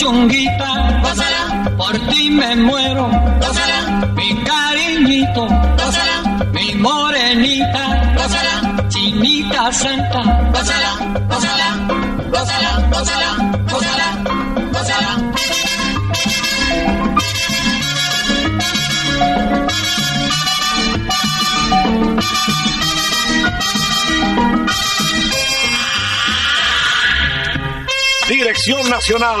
Mi puchunguita, gózala, por ti me muero, gózala, mi cariñito, gózala, mi morenita, gózala, chinita santa, gózala, gózala, gózala, gózala, gózala, gózala. Dirección Nacional,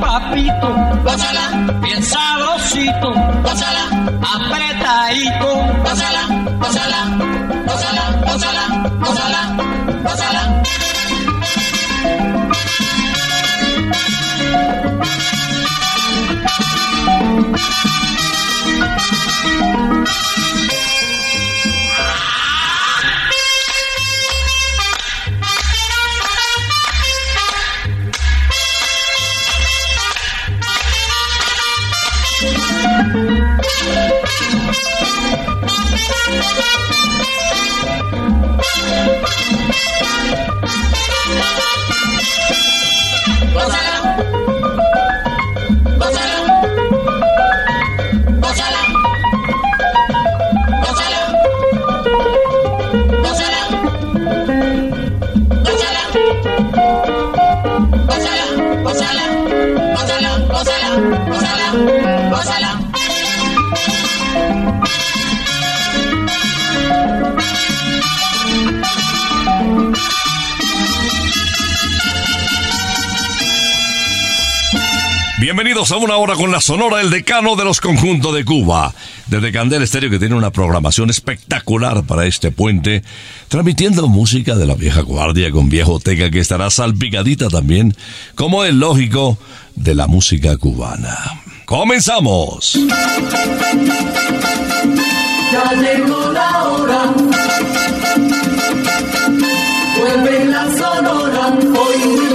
papito, gózala, bien sabrosito, gózala, apretadito, gózala, gózala, gózala, gózala, gózala, gózala. Gózala. Gonzalo. Bienvenidos a una hora con la Sonora, el decano de los conjuntos de Cuba. Desde Candel Estéreo que tiene una programación espectacular para este puente, transmitiendo música de la vieja guardia con viejoteca que estará salpicadita también, como es lógico, de la música cubana. ¡Comenzamos! Ya llegó la hora. Vuelve la sonora. Hoy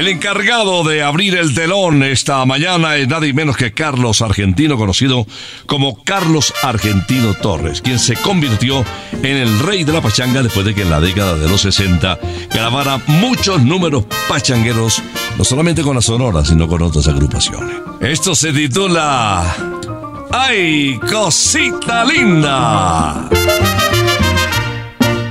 El encargado de abrir el telón esta mañana es nadie menos que Carlos Argentino, conocido como Carlos Argentino Torres, quien se convirtió en el rey de la pachanga después de que en la década de los 60 grabara muchos números pachangueros, no solamente con la Sonora, sino con otras agrupaciones. Esto se titula ¡Ay, cosita linda!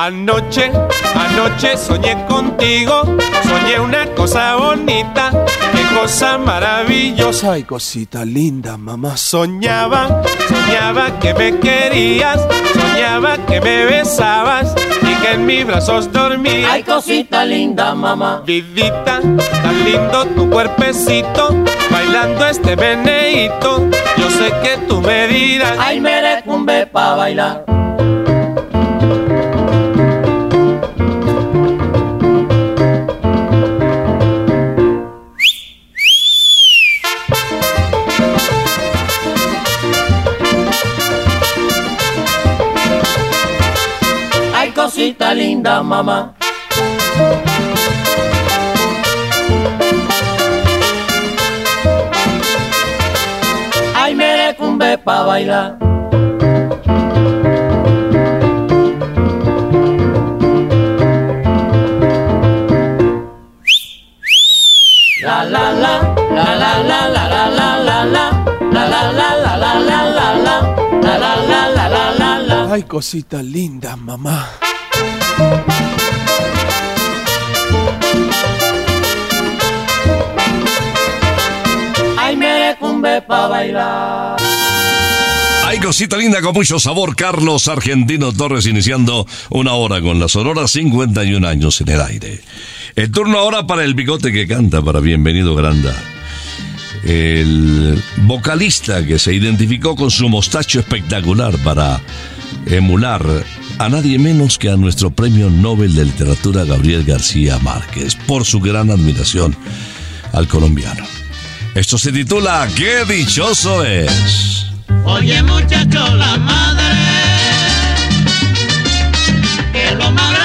Anoche, anoche soñé contigo, soñé una cosa bonita, qué cosa maravillosa. Ay, cosita linda, mamá. Soñaba, soñaba que me querías, soñaba que me besabas y que en mis brazos dormías. Ay, cosita linda, mamá. Vidita, tan lindo tu cuerpecito, bailando este meneíto. Yo sé que tú me dirás, Ay, merecumbe pa' bailar. Mamá. Ay, merecumbe pa' bailar. La la la, la la la la la la la la, la la la la la la la la, la la mamá. Ay, bailar. Ay, cosita linda con mucho sabor, Carlos Argentino Torres iniciando una hora con la Sonora 51 años en el aire. El turno ahora para el bigote que canta, para Bienvenido Granda. El vocalista que se identificó con su mostacho espectacular para emular a nadie menos que a nuestro premio Nobel de Literatura Gabriel García Márquez por su gran admiración al colombiano. Esto se titula ¡Qué dichoso es! Oye muchacho, la madre, que lo más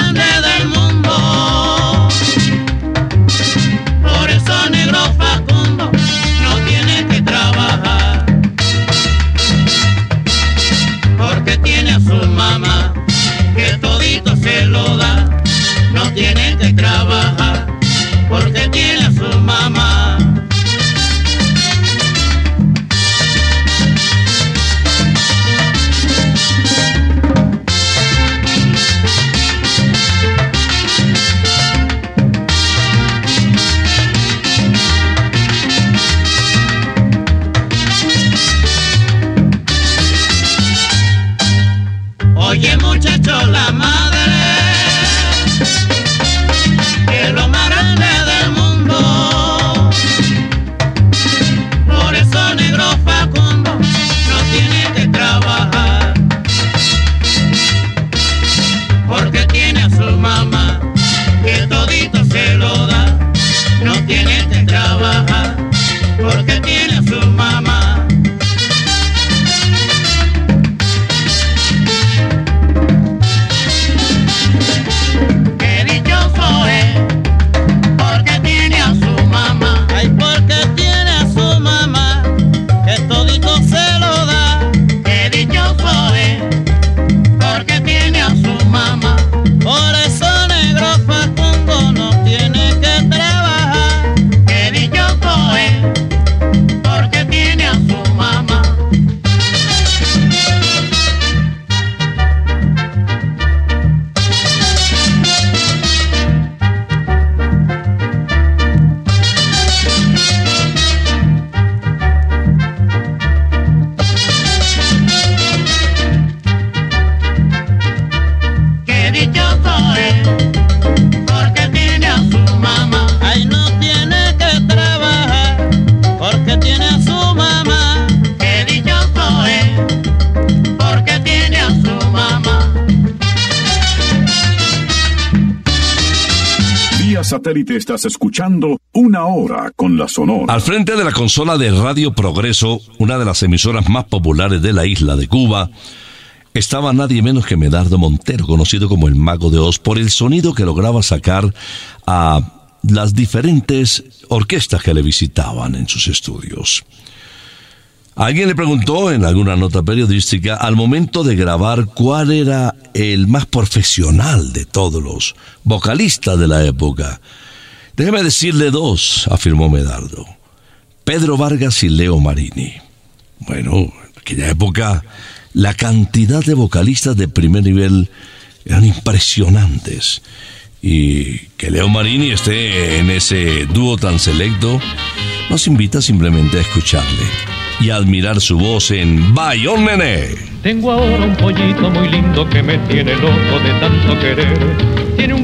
escuchando Una Hora con la Sonora. Al frente de la consola de Radio Progreso, una de las emisoras más populares de la isla de Cuba, estaba nadie menos que Medardo Montero, conocido como el Mago de Oz, por el sonido que lograba sacar a las diferentes orquestas que le visitaban en sus estudios. Alguien le preguntó en alguna nota periodística al momento de grabar cuál era el más profesional de todos los vocalistas de la época. Déjeme decirle dos, afirmó Medardo. Pedro Vargas y Leo Marini. Bueno, en aquella época la cantidad de vocalistas de primer nivel eran impresionantes. Y que Leo Marini esté en ese dúo tan selecto nos invita simplemente a escucharle y a admirar su voz en Bayón Nené. Tengo ahora un pollito muy lindo que me tiene loco de tanto querer.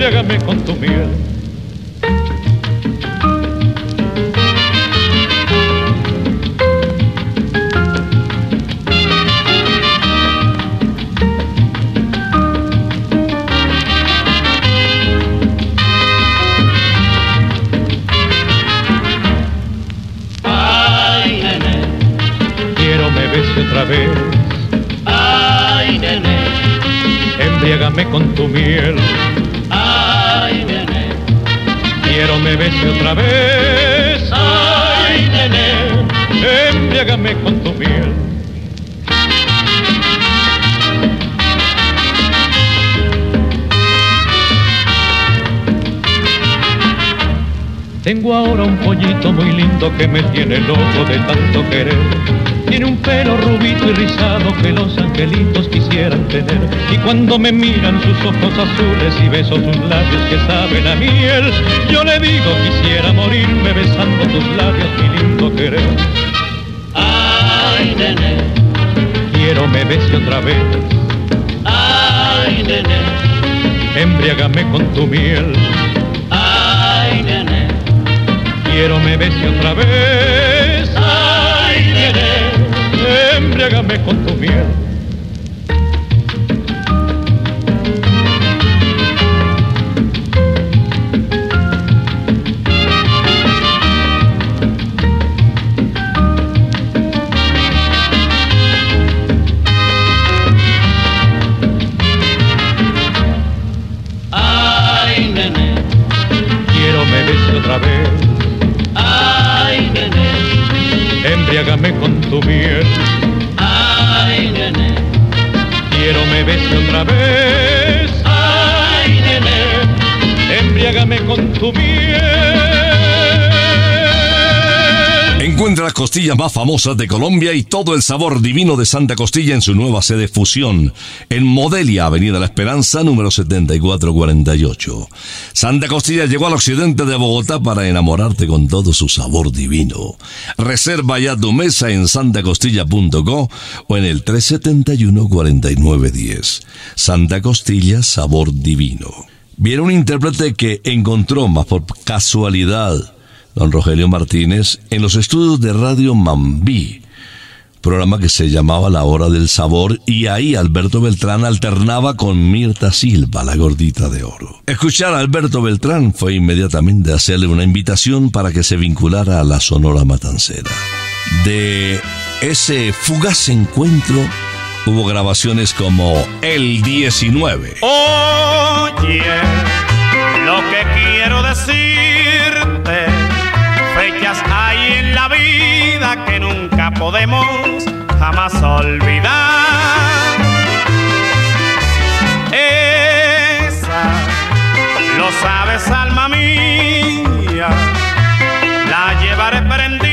embriágame con tu miel. ay, nene, Quiero me bese otra vez, ay, nene, embriágame con tu miel. Quiero me bese otra vez, ay, nene, embriágame con tu miel. Tengo ahora un pollito muy lindo que me tiene loco de tanto querer. Tiene un pelo rubito y rizado que los angelitos quisieran tener. Y cuando me miran sus ojos azules y beso sus labios que saben a miel, yo le digo quisiera morirme besando tus labios, mi lindo querer. ay, nene, Quiero me bese otra vez, ay, nene, embriágame con tu miel. ay, nene, Quiero me bese otra vez, embriágame con tu miel. Costillas más famosas de Colombia y todo el sabor divino de Santa Costilla en su nueva sede Fusión, en Modelia, Avenida La Esperanza, número 7448. Santa Costilla llegó al occidente de Bogotá para enamorarte con todo su sabor divino. Reserva ya tu mesa en santacostilla.co o en el 371-4910. Santa Costilla, sabor divino. Viene un intérprete que encontró más por casualidad don Rogelio Martínez en los estudios de Radio Mambí, programa que se llamaba La Hora del Sabor y ahí Alberto Beltrán alternaba con Mirta Silva, la gordita de oro. Escuchar a Alberto Beltrán fue inmediatamente hacerle una invitación para que se vinculara a la Sonora Matancera. De ese fugaz encuentro hubo grabaciones como El 19. Oye, lo que quiero decirte, podemos jamás olvidar. Esa, lo sabes, alma mía, la llevaré prendida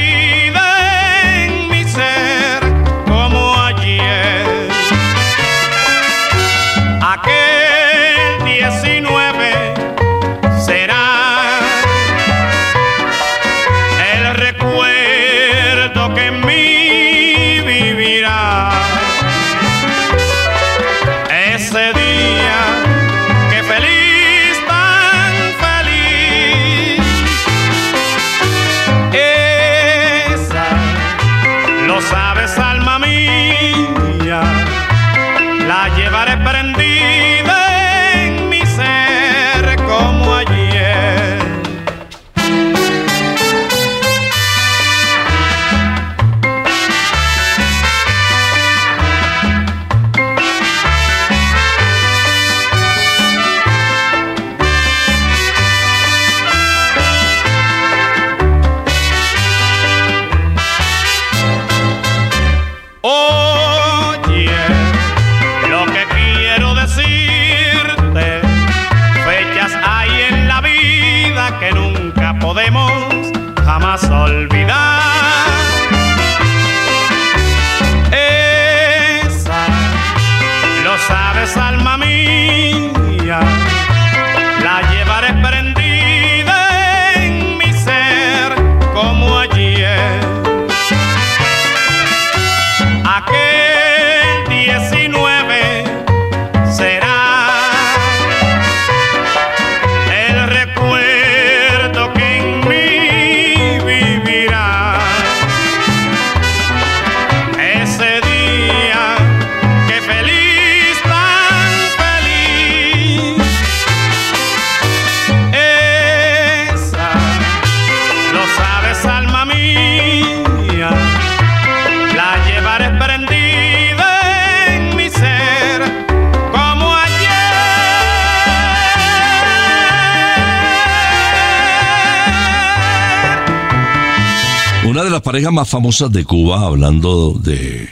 más famosa de Cuba, hablando de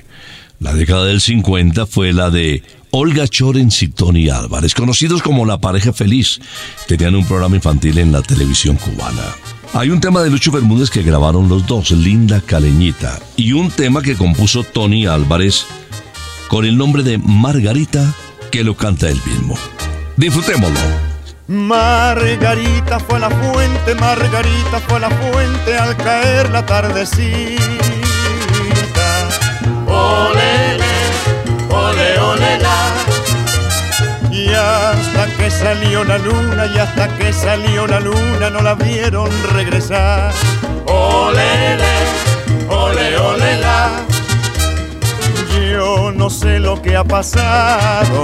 la década del 50, fue la de Olga Chorens y Tony Álvarez, conocidos como la pareja feliz. Tenían un programa infantil en la televisión cubana. Hay un tema de Lucho Bermúdez que grabaron los dos, Linda Caleñita, y un tema que compuso Tony Álvarez con el nombre de Margarita, que lo canta él mismo. Disfrutémoslo. Margarita fue a la fuente, Margarita fue a la fuente al caer la tardecita. Olele, ole, ole, la. Y hasta que salió la luna, y hasta que salió la luna, no la vieron regresar. Olele, ole, ole, la. Yo no sé lo que ha pasado,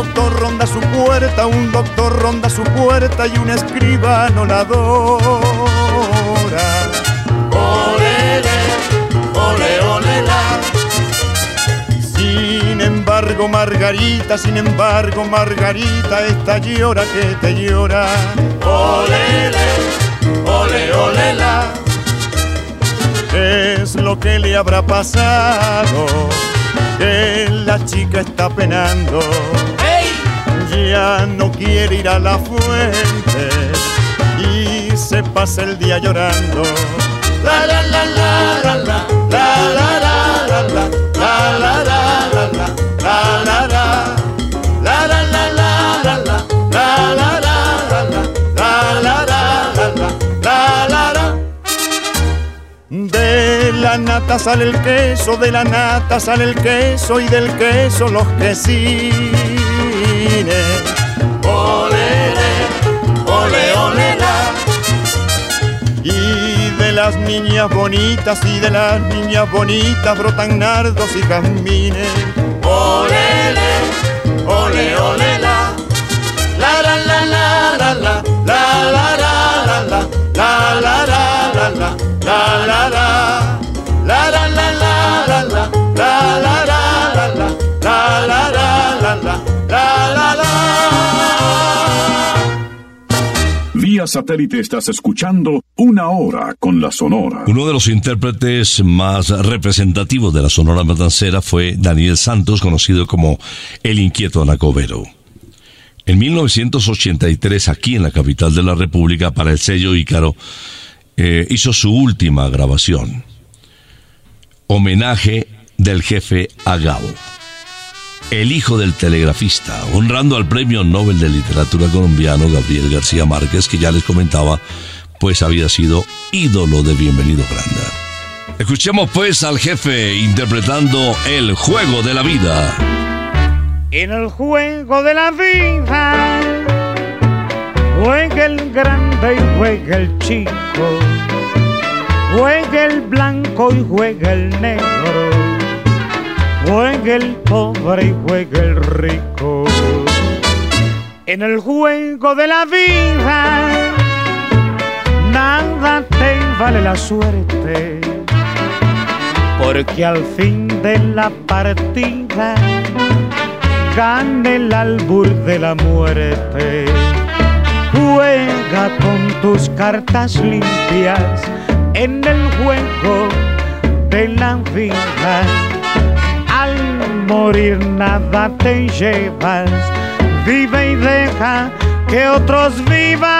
Un doctor ronda su puerta, un doctor ronda su puerta y un escribano la adora. Olele, ole, ole, la. Sin embargo, Margarita, sin embargo, Margarita, esta llora que te llora. Olele, ole, ole, la. Es lo que le habrá pasado que la chica está penando. Ya no quiere ir a la fuente y se pasa el día llorando. La la la la la la la la la la la la la la la de la nata sale el queso, de la nata sale el queso y del queso los quesines. Olele, ole, ole, la. Y de las niñas bonitas y de las niñas bonitas brotan nardos y jazmines. Olele, ole, ole. La Satélite estás escuchando Una Hora con la Sonora. Uno de los intérpretes más representativos de la Sonora Matancera fue Daniel Santos, conocido como El Inquieto Anacobero. En 1983, aquí en la capital de la República, para el sello Ícaro, eh, hizo su última grabación. Homenaje del jefe a el hijo del telegrafista, honrando al premio Nobel de Literatura colombiano Gabriel García Márquez, que ya les comentaba, pues había sido ídolo de Bienvenido Granda. Escuchemos pues al jefe interpretando El juego de la vida. En el juego de la vida juega el grande y juega el chico, juega el blanco y juega el negro, juega el pobre y juega el rico. En el juego de la vida nada te vale la suerte, porque al fin de la partida gana el albur de la muerte. Juega con tus cartas limpias en el juego de la vida. Morir nada te llevas, vive y deja que otros vivan.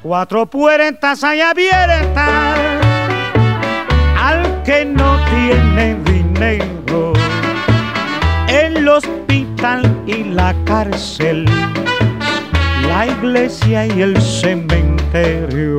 Cuatro puertas hay abiertas al que no tiene dinero el hospital y la cárcel, la iglesia y el cementerio.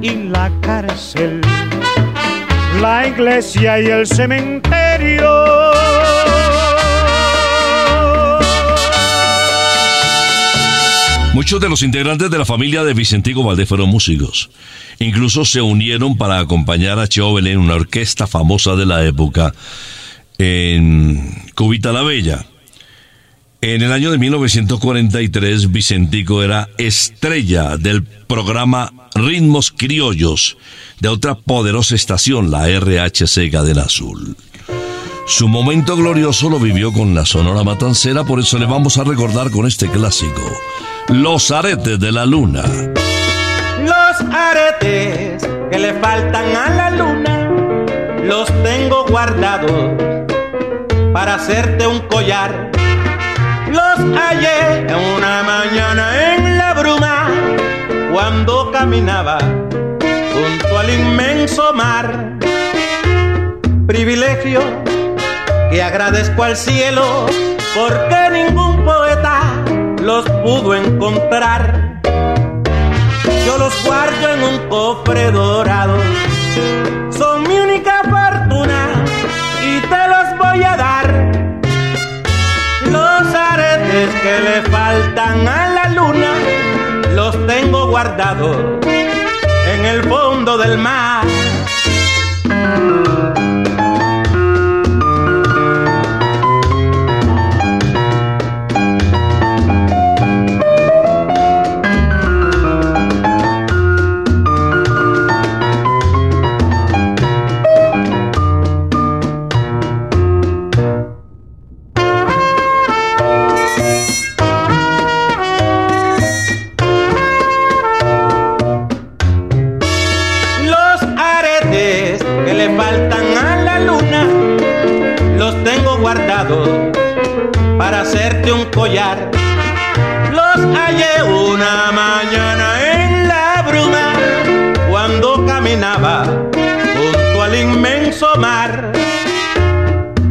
y la cárcel, la iglesia y el cementerio. Muchos de los integrantes de la familia de Vicentico Valdés fueron músicos. Incluso se unieron para acompañar a Cheo en una orquesta famosa de la época en Cubita la Bella. En el año de 1943, Vicentico era estrella del programa Ritmos Criollos de otra poderosa estación, la RHC Cadena Azul. Su momento glorioso lo vivió con la Sonora Matancera, por eso le vamos a recordar con este clásico, Los Aretes de la Luna. Los aretes que le faltan a la luna, los tengo guardados para hacerte un collar los hallé en una mañana en la bruma cuando caminaba junto al inmenso mar. Privilegio que agradezco al cielo porque ningún poeta los pudo encontrar. Yo los guardo en un cofre dorado, son mi única fortuna y te los voy a dar que le faltan a la luna los tengo guardados en el fondo del mar. Los hallé una mañana en la bruma cuando caminaba junto al inmenso mar.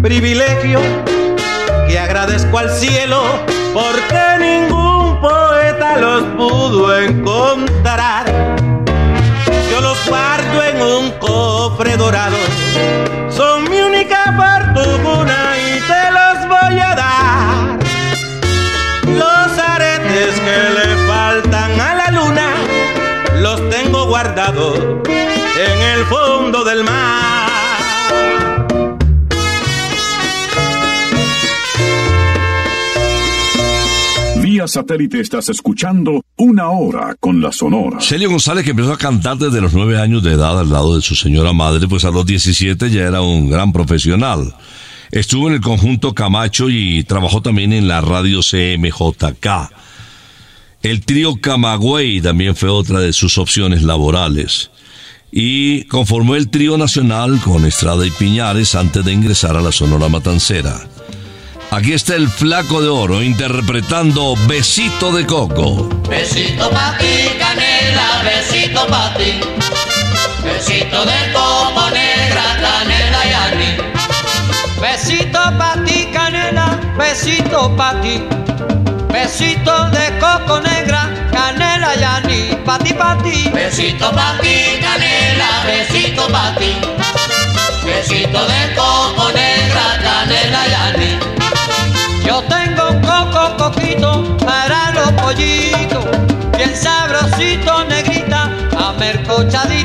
Privilegio que agradezco al cielo porque ningún poeta los pudo encontrar. Yo los guardo en un cofre dorado, en el fondo del mar. Vía satélite estás escuchando una hora con la Sonora. Celio González, que empezó a cantar desde los nueve años de edad al lado de su señora madre, pues a los 17 ya era un gran profesional. Estuvo en el conjunto Camacho y trabajó también en la radio CMJK. El trío Camagüey también fue otra de sus opciones laborales. Y conformó el trío nacional con Estrada y Piñares antes de ingresar a la Sonora Matancera. Aquí está el Flaco de Oro interpretando Besito de Coco. Besito pa' ti, canela, besito pa' ti. Besito de coco, negra, canela y anís. Besito pa' ti, canela, besito pa' ti. Besito de coco negra, canela y anís, pa' ti, pa' ti. Besito pa' ti, canela, besito pa' ti. Besito de coco negra, canela y anís. Yo tengo un coco coquito para los pollitos, bien sabrosito, negrita mercochadito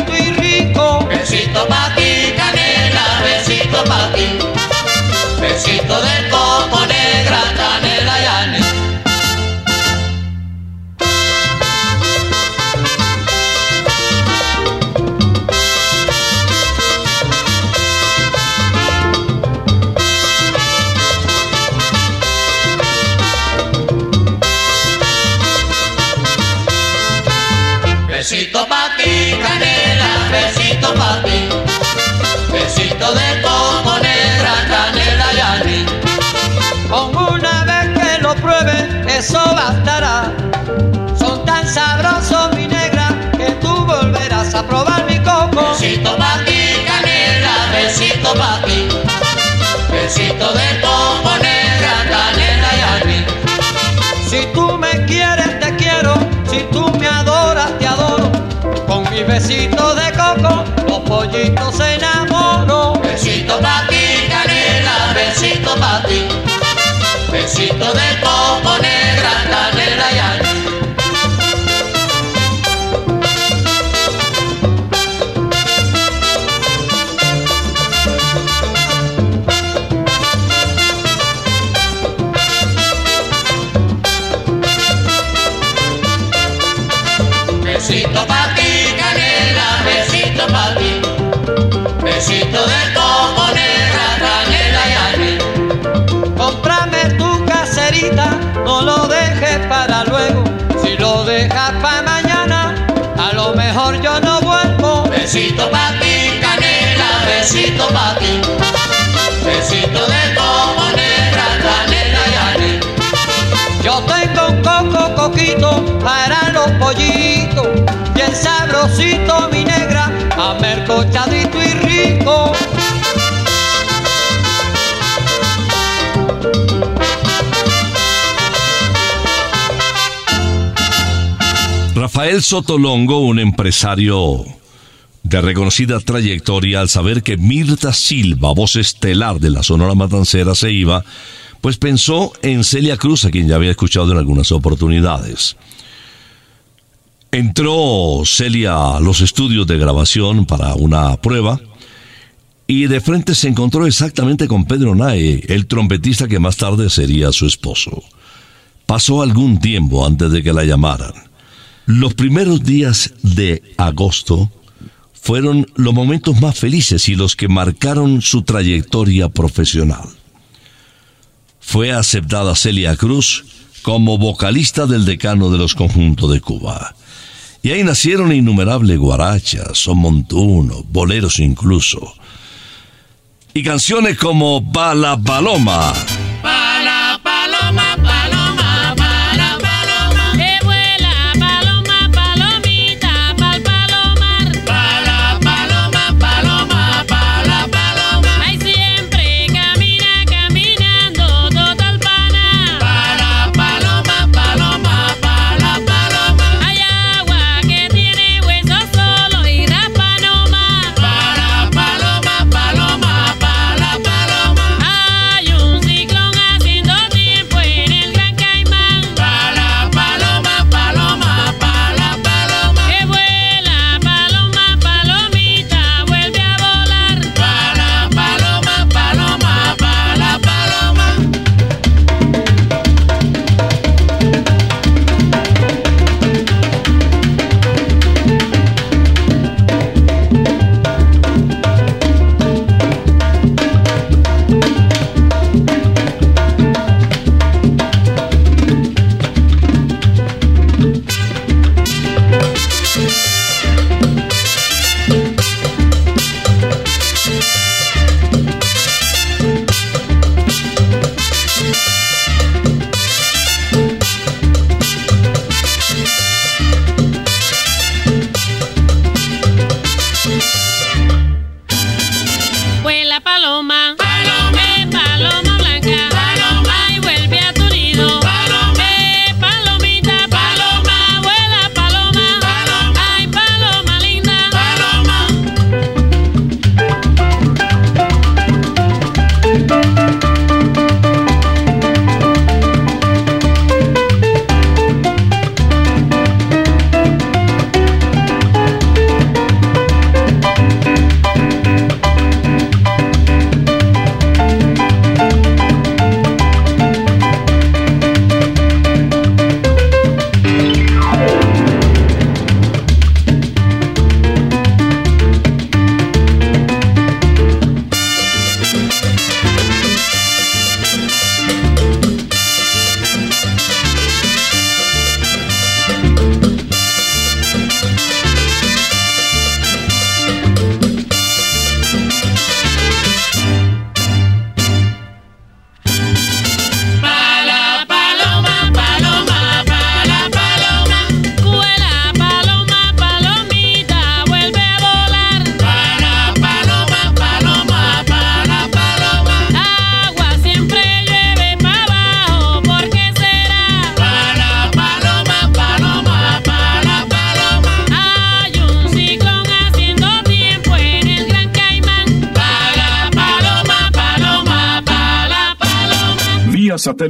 eso bastará. Son tan sabrosos, mi negra, que tú volverás a probar mi coco. Besito pa' ti, canela, besito pa' ti. Besito de coco negra, canela y anís. Si tú me quieres, te quiero. Si tú me adoras, te adoro. Con mis besitos de coco, los pollitos se enamoran. Besito pa' ti, canela, besito pa' ti. Besito de coco sabrosito mi negra, amercochadito y rico. Rafael Sotolongo, un empresario de reconocida trayectoria, al saber que Mirta Silva, voz estelar de la Sonora Matancera, se iba, pues pensó en Celia Cruz, a quien ya había escuchado en algunas oportunidades. Entró Celia a los estudios de grabación para una prueba y de frente se encontró exactamente con Pedro Nae, el trompetista que más tarde sería su esposo. Pasó algún tiempo antes de que la llamaran. Los primeros días de agosto fueron los momentos más felices y los que marcaron su trayectoria profesional. Fue aceptada Celia Cruz como vocalista del decano de los conjuntos de Cuba. Y ahí nacieron innumerables guarachas, son montunos, boleros incluso. Y canciones como Bala Paloma.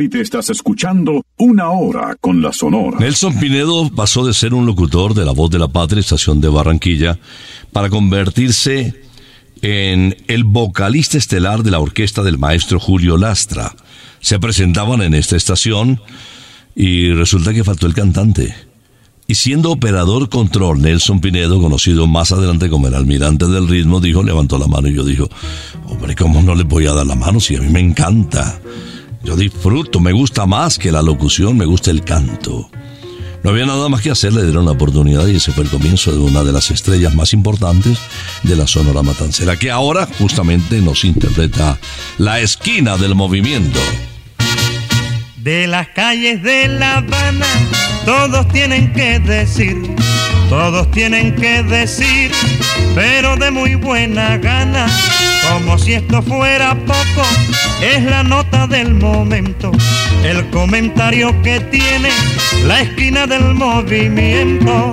Satélite estás escuchando Una Hora con la Sonora. Nelson Pinedo pasó de ser un locutor de La Voz de la Patria, estación de Barranquilla, para convertirse en el vocalista estelar de la orquesta del maestro Julio Lastra. Se presentaban en esta estación y resulta que faltó el cantante. Y siendo operador control, Nelson Pinedo, conocido más adelante como el almirante del ritmo, dijo, levantó la mano y yo dijo, hombre, ¿cómo no le voy a dar la mano si a mí me encanta? Yo disfruto, me gusta más que la locución, me gusta el canto. No había nada más que hacer, le dieron la oportunidad y ese fue el comienzo de una de las estrellas más importantes de la Sonora Matancera, que ahora justamente nos interpreta la esquina del movimiento. De las calles de La Habana, todos tienen que decir, todos tienen que decir, pero de muy buena gana, como si esto fuera poco, es la nota del momento, el comentario que tiene la esquina del movimiento.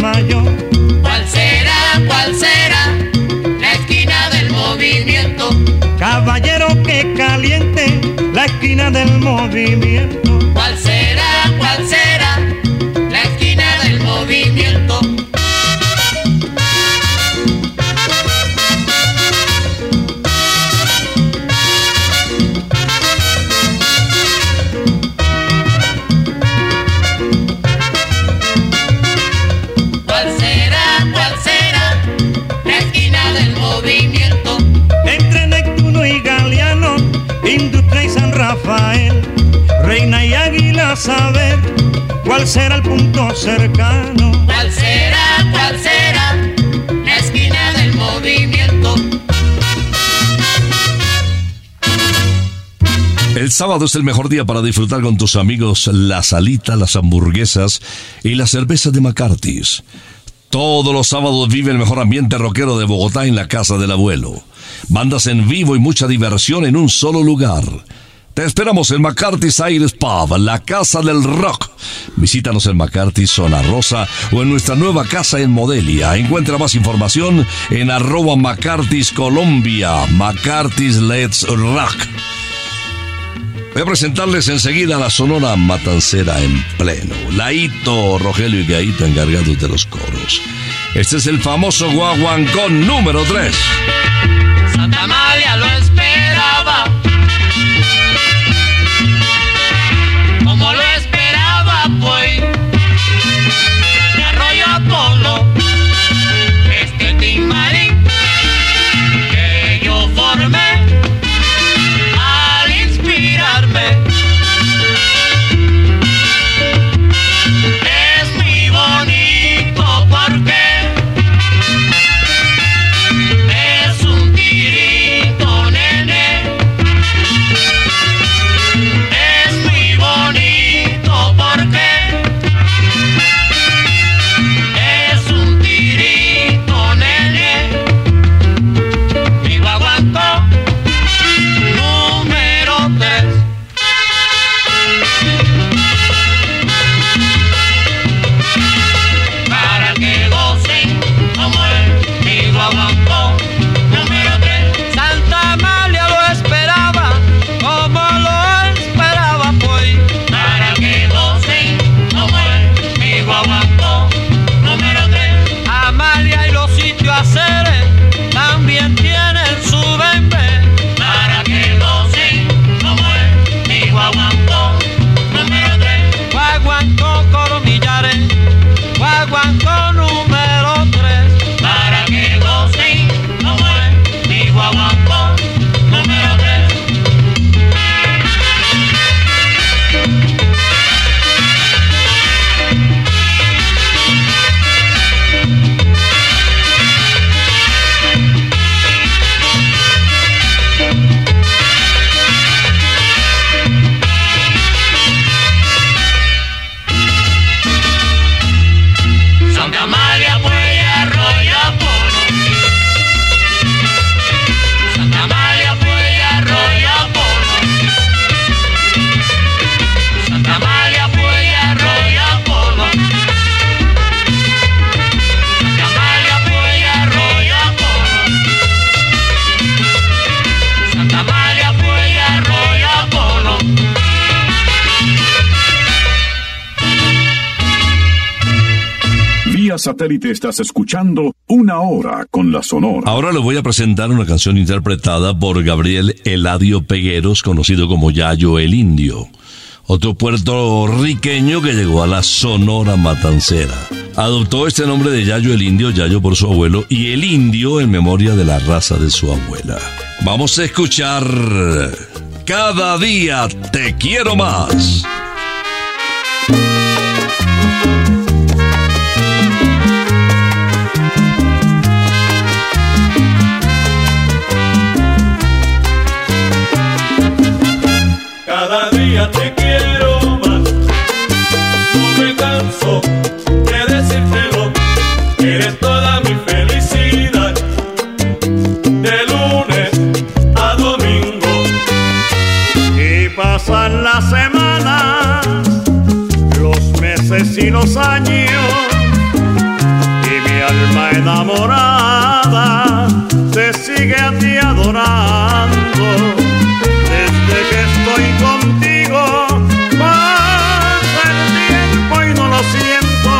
¿Cuál será, cuál será la esquina del movimiento? Caballero que caliente la esquina del movimiento. ¿Cuál será, cuál será la esquina del movimiento? Entre Neptuno y Galeano, Industria y San Rafael, Reina y Águila, saber cuál será el punto cercano. ¿Cuál será, cuál será la esquina del movimiento? El sábado es el mejor día para disfrutar con tus amigos la salita, las hamburguesas y la cerveza de McCarthy's. Todos los sábados vive el mejor ambiente rockero de Bogotá en la casa del abuelo. Bandas en vivo y mucha diversión en un solo lugar. Te esperamos en McCarthy's Aires Pub, la casa del rock. Visítanos en McCarthy's Zona Rosa o en nuestra nueva casa en Modelia. Encuentra más información en arroba McCarthy's Colombia. McCarthy's Let's Rock. Voy a presentarles enseguida la Sonora Matancera en pleno. Laito, Rogelio y Gaito encargados de los coros. Este es el famoso guaguancón número 3. Santa María lo esperaba. Satélite estás escuchando Una Hora con la Sonora. Ahora les voy a presentar una canción interpretada por Gabriel Eladio Pegueros, conocido como Yayo el Indio. Otro puertorriqueño que llegó a la Sonora Matancera. Adoptó este nombre de Yayo el Indio, Yayo por su abuelo, y el Indio en memoria de la raza de su abuela. Vamos a escuchar Cada día te quiero más. Las semanas, los meses y los años. Y mi alma enamorada te sigue a ti adorando. Desde que estoy contigo, pasa el tiempo y no lo siento.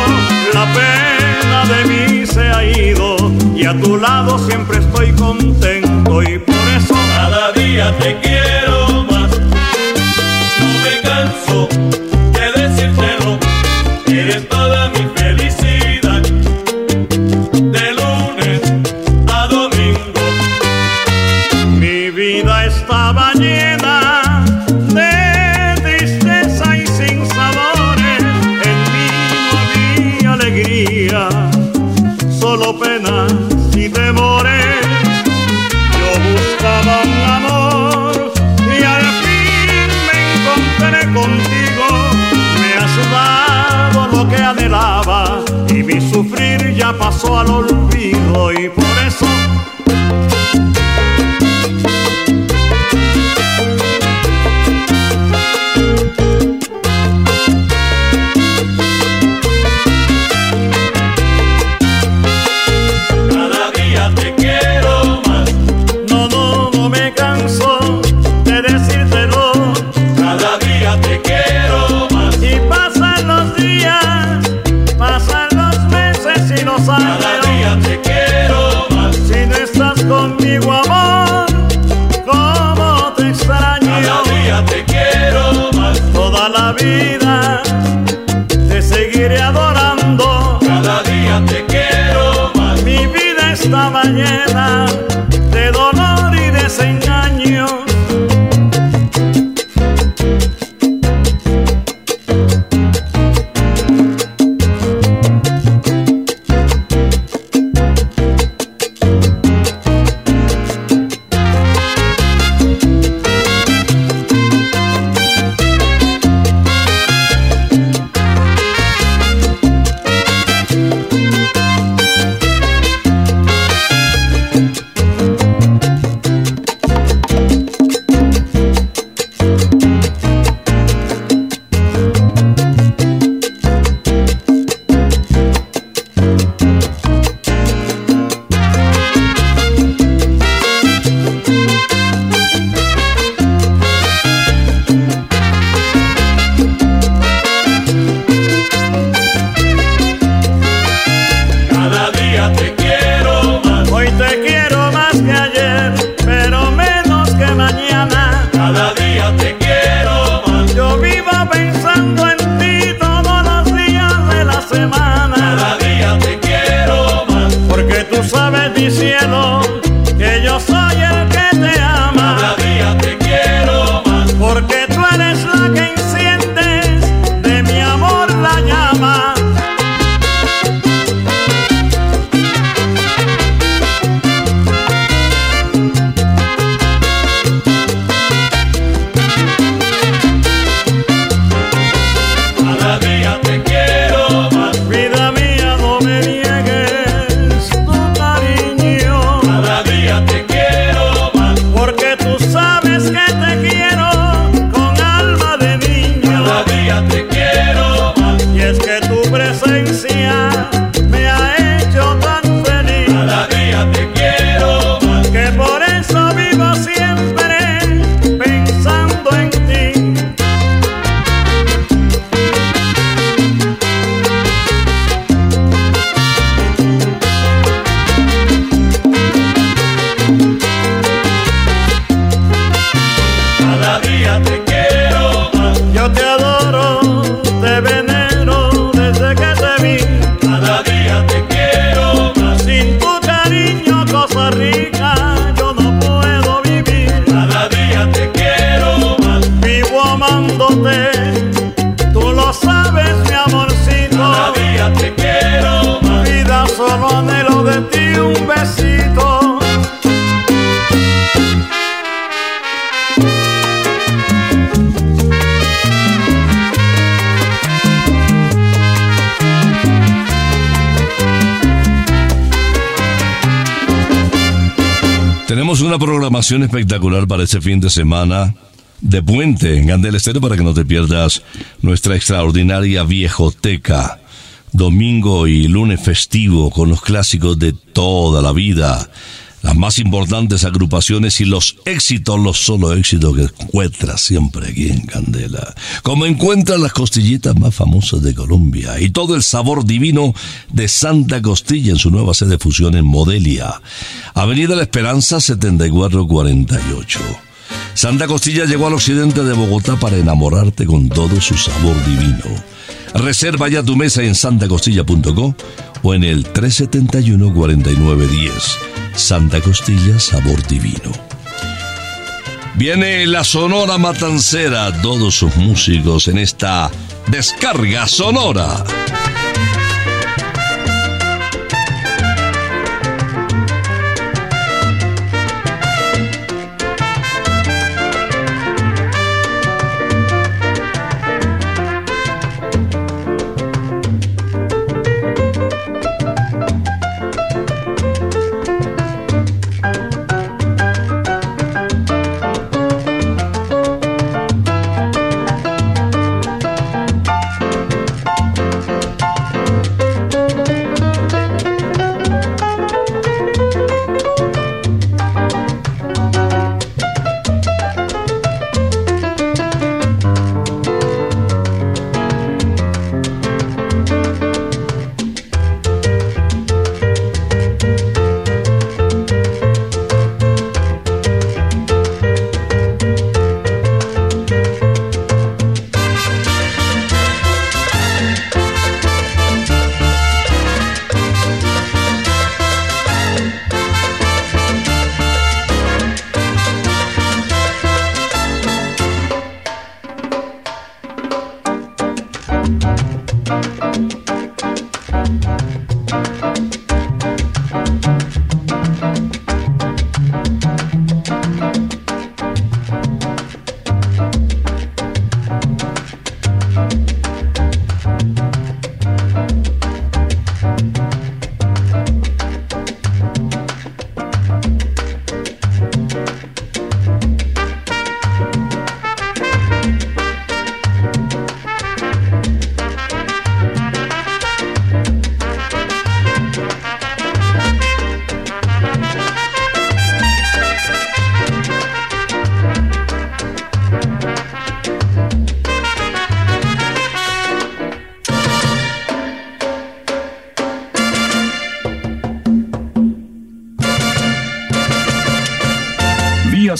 La pena de mí se ha ido y a tu lado siempre estoy contento y por eso Cada día te quiero Para pasó al olvido y por eso Una programación espectacular para este fin de semana de puente en Gandel Estéreo para que no te pierdas nuestra extraordinaria viejoteca. Domingo y lunes festivo con los clásicos de toda la vida. Las más importantes agrupaciones y los éxitos, los solo éxitos que encuentras siempre aquí en Candela. Como encuentras las costillitas más famosas de Colombia y todo el sabor divino de Santa Costilla en su nueva sede de fusión en Modelia. Avenida La Esperanza 7448. Santa Costilla llegó al occidente de Bogotá para enamorarte con todo su sabor divino. Reserva ya tu mesa en santacostilla.co o en el 371-4910. Santa Costilla, sabor divino. Viene la Sonora Matancera, todos sus músicos en esta descarga sonora.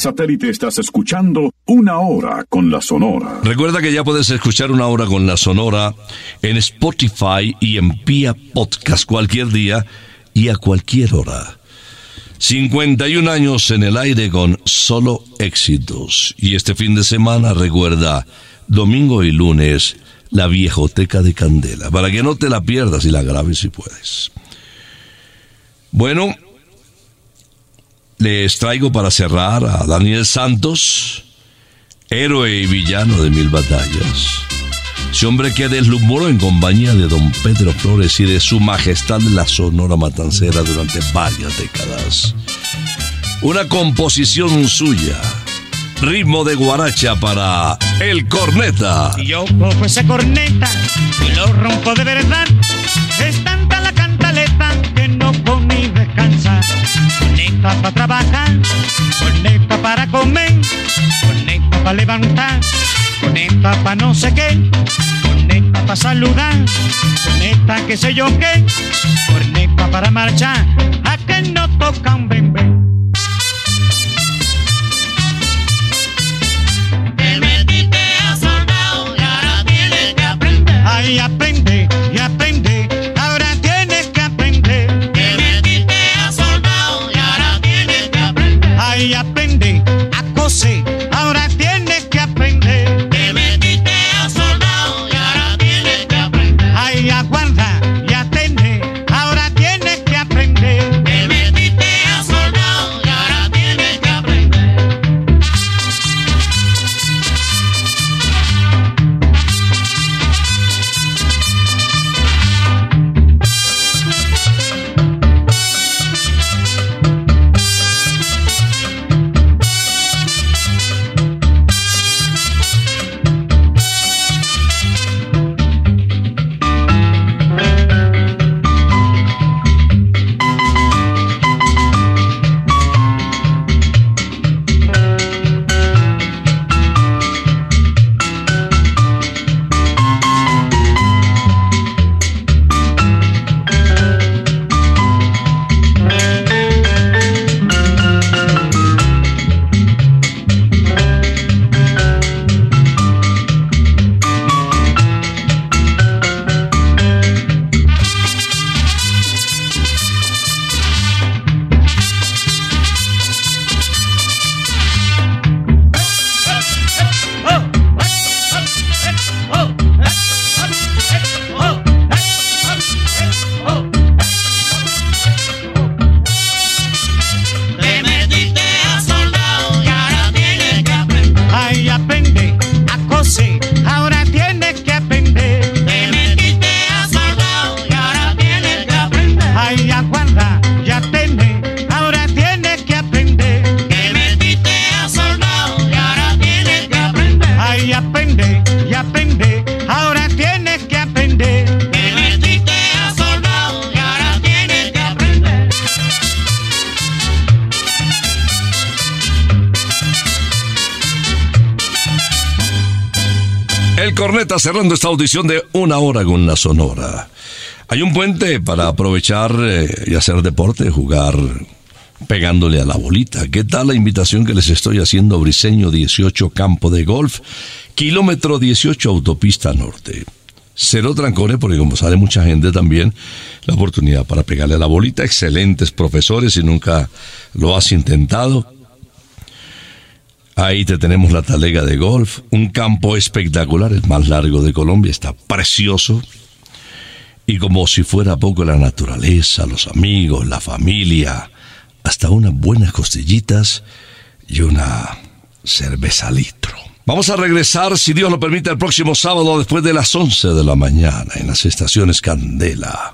Satélite estás escuchando una hora con la Sonora. Recuerda que ya puedes escuchar una hora con la Sonora en Spotify y en Pia Podcast cualquier día y a cualquier hora. 51 años en el aire con solo éxitos. Y este fin de semana recuerda, domingo y lunes, la viejoteca de Candela, para que no te la pierdas y la grabes si puedes. Bueno, les traigo para cerrar a Daniel Santos, héroe y villano de mil batallas. Ese hombre que deslumbró en compañía de don Pedro Flores y de su majestad la Sonora Matancera durante varias décadas. Una composición suya, ritmo de guaracha para El Corneta. Yo cojo ese corneta y lo rompo de verdad. Es tanta la cantaleta come y descansa. Corneta para trabajar, corneta para comer, corneta para levantar, corneta para no sé qué, corneta para saludar, corneta que sé yo qué, corneta para marchar, a que no tocan bebé. Te metiste a soldado y ahora El corneta cerrando esta audición de una hora con la sonora. Hay un puente para aprovechar eh, y hacer deporte, jugar pegándole a la bolita. ¿Qué tal la invitación que les estoy haciendo? Briseño 18 Campo de Golf, kilómetro 18 Autopista Norte. Cero trancones, porque como sale mucha gente también, la oportunidad para pegarle a la bolita. Excelentes profesores, si nunca lo has intentado. Ahí te tenemos la talega de golf, un campo espectacular, el más largo de Colombia, está precioso. Y como si fuera poco la naturaleza, los amigos, la familia, hasta unas buenas costillitas y una cerveza litro. Vamos a regresar, si Dios lo permite, el próximo sábado después de las 11 de la mañana en las estaciones Candela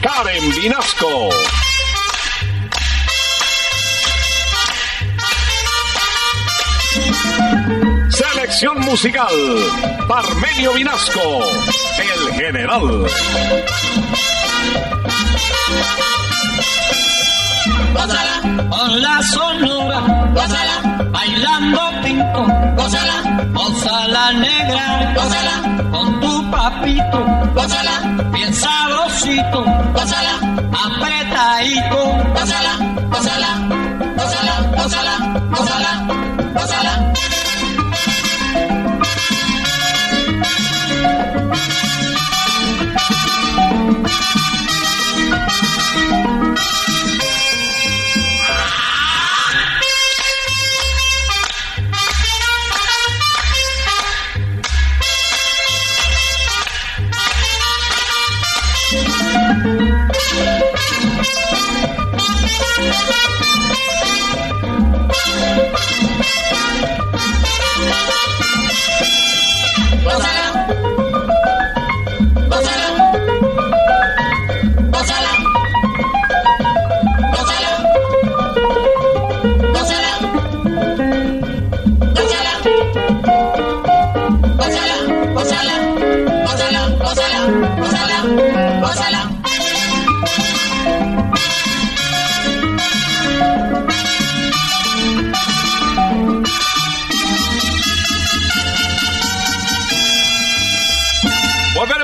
Karen Vinasco. Selección musical, Parmenio Vinasco, el general. Con la sonora, bailando pinto, gózala, gózala negra, gózala, con tu papito, gózala, bien sabrosito, gózala, apretadito, gózala, gózala,